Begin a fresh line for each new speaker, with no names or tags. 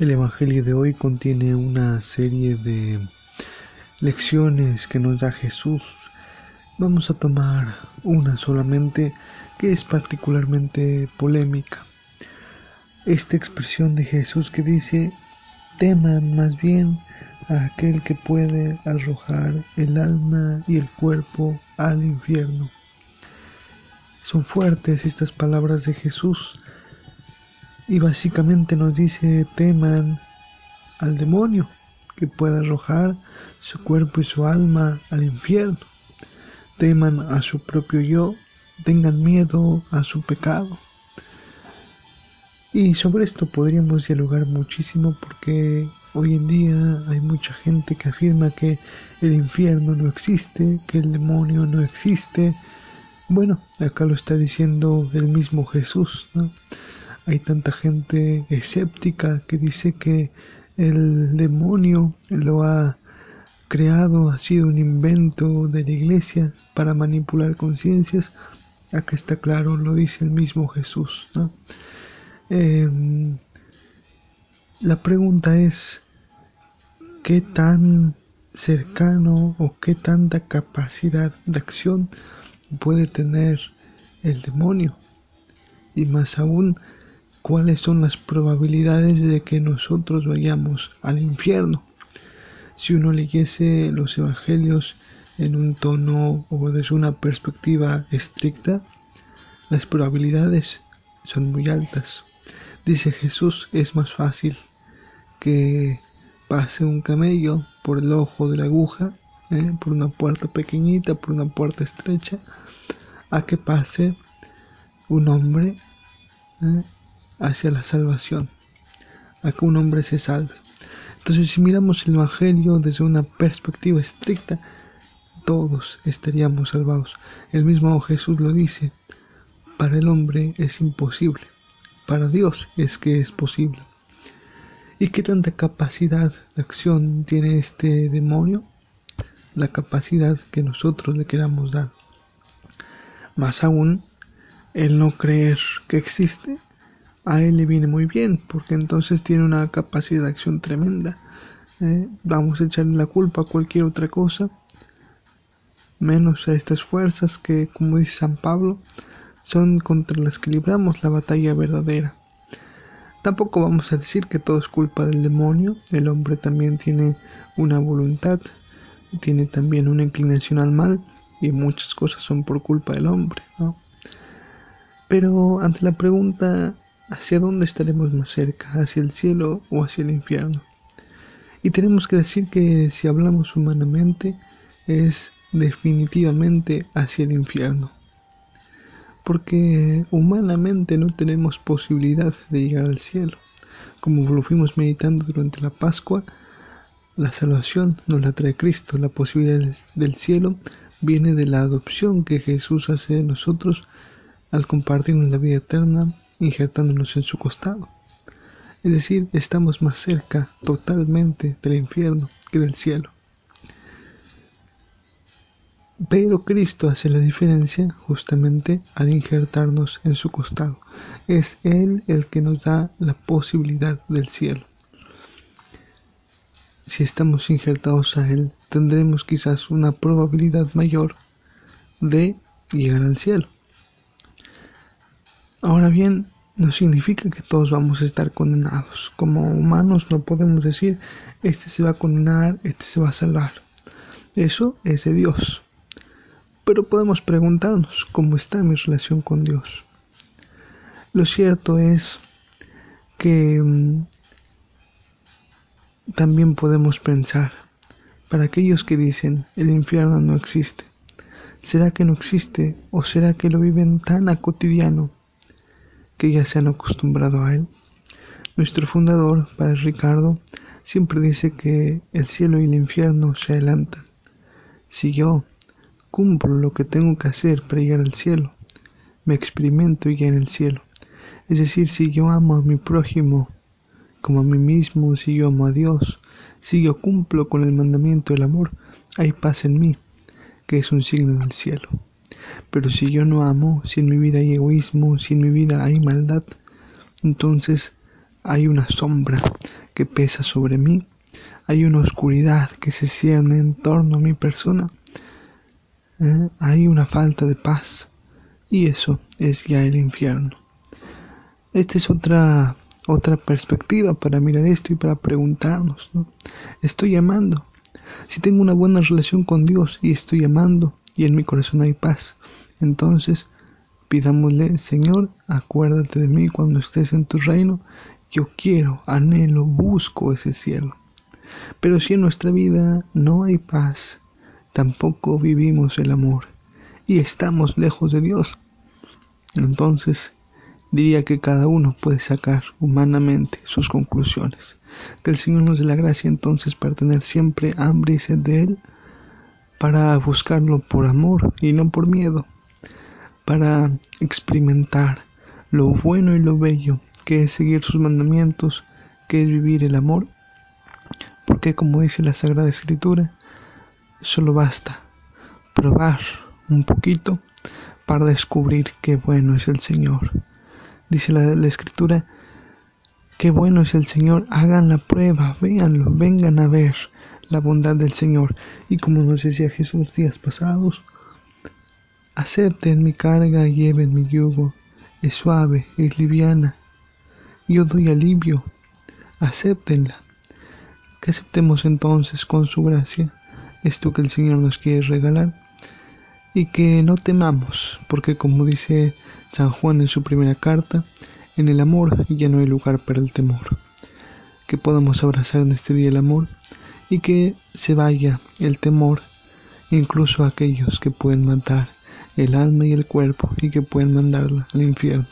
El Evangelio de hoy contiene una serie de lecciones que nos da Jesús. Vamos a tomar una solamente que es particularmente polémica. Esta expresión de Jesús que dice, teman más bien a aquel que puede arrojar el alma y el cuerpo al infierno. Son fuertes estas palabras de Jesús y básicamente nos dice teman al demonio que puede arrojar su cuerpo y su alma al infierno. Teman a su propio yo, tengan miedo a su pecado. Y sobre esto podríamos dialogar muchísimo porque hoy en día hay mucha gente que afirma que el infierno no existe, que el demonio no existe. Bueno, acá lo está diciendo el mismo Jesús, ¿no? Hay tanta gente escéptica que dice que el demonio lo ha creado, ha sido un invento de la iglesia para manipular conciencias. Acá está claro, lo dice el mismo Jesús. Em, la pregunta es, ¿qué tan cercano o qué tanta capacidad de acción puede tener el demonio? Y más aún, cuáles son las probabilidades de que nosotros vayamos al infierno. Si uno leyese los evangelios en un tono o desde una perspectiva estricta, las probabilidades son muy altas. Dice Jesús, es más fácil que pase un camello por el ojo de la aguja, ¿eh? por una puerta pequeñita, por una puerta estrecha, a que pase un hombre ¿eh? Hacia la salvación, a que un hombre se salve. Entonces, si miramos el Evangelio desde una perspectiva estricta, todos estaríamos salvados. El mismo Jesús lo dice, para el hombre es imposible, para Dios es que es posible. ¿Y qué tanta capacidad de acción tiene este demonio? La capacidad que nosotros le queramos dar. Más aún, el no creer que existe a él le viene muy bien, porque entonces tiene una capacidad de acción tremenda. ¿eh? vamos a echarle la culpa a cualquier otra cosa, menos a estas fuerzas que, como dice San Pablo, son contra las que libramos la batalla verdadera. Tampoco vamos a decir que todo es culpa del demonio, el hombre también tiene una voluntad, tiene también una inclinación al mal y muchas cosas son por culpa del hombre, Pero ante la pregunta ¿Hacia dónde estaremos más cerca? ¿Hacia el cielo o hacia el infierno? Y tenemos que decir que si hablamos humanamente es definitivamente hacia el infierno. Porque humanamente no tenemos posibilidad de llegar al cielo. Como lo fuimos meditando durante la Pascua, la salvación nos la trae Cristo. La posibilidad del cielo viene de la adopción que Jesús hace de nosotros al compartirnos la vida eterna injertándonos en su costado. Es decir, estamos más cerca totalmente del infierno que del cielo. Pero Cristo hace la diferencia justamente al injertarnos en su costado. Es Él el que nos da la posibilidad del cielo. Si estamos injertados a Él, tendremos quizás una probabilidad mayor de llegar al cielo. Ahora bien, no significa que todos vamos a estar condenados. Como humanos no podemos decir, este se va a condenar, este se va a salvar. Eso es de Dios. Pero podemos preguntarnos cómo está mi relación con Dios. Lo cierto es que mm, también podemos pensar, para aquellos que dicen el infierno no existe, ¿será que no existe o será que lo viven tan a cotidiano que ya se han acostumbrado a él. Nuestro fundador, Padre Ricardo, siempre dice que el cielo y el infierno se adelantan. Si yo cumplo lo que tengo que hacer para llegar al cielo, me experimento ya en el cielo. Es decir, si yo amo a mi prójimo como a mí mismo, si yo amo a Dios, si yo cumplo con el mandamiento del amor, hay paz en mí, que es un signo del cielo. Pero si yo no amo, si en mi vida hay egoísmo, si en mi vida hay maldad, entonces hay una sombra que pesa sobre mí, hay una oscuridad que se cierne en torno a mi persona, ¿eh? hay una falta de paz y eso es ya el infierno. Esta es otra otra perspectiva para mirar esto y para preguntarnos, ¿no? Estoy amando. Si tengo una buena relación con Dios y estoy amando y en mi corazón hay paz, entonces pidámosle, Señor, acuérdate de mí cuando estés en tu reino. Yo quiero, anhelo, busco ese cielo. Pero si en nuestra vida no hay paz, tampoco vivimos el amor y estamos lejos de Dios. Entonces, diría que cada uno puede sacar humanamente sus conclusiones. Que el Señor nos dé la gracia entonces para tener siempre hambre y sed de Él, para buscarlo por amor y no por miedo, para experimentar lo bueno y lo bello que es seguir sus mandamientos, que es vivir el amor, porque como dice la Sagrada Escritura, solo basta probar un poquito para descubrir qué bueno es el Señor. Dice la, escritura, qué bueno es el Señor, hagan la prueba, véanlo, vengan a ver la bondad del Señor. Y como nos decía Jesús días pasados, acepten mi carga, lleven mi yugo, es suave, es liviana, yo doy alivio, acéptenla. Que aceptemos entonces con su gracia esto que el Señor nos quiere regalar y que no temamos, porque como dice San Juan en su primera carta, en el amor ya no hay lugar para el temor. Que podamos abrazar en este día el amor y que se vaya el temor incluso a aquellos que pueden matar el alma y el cuerpo y que pueden mandarla al infierno.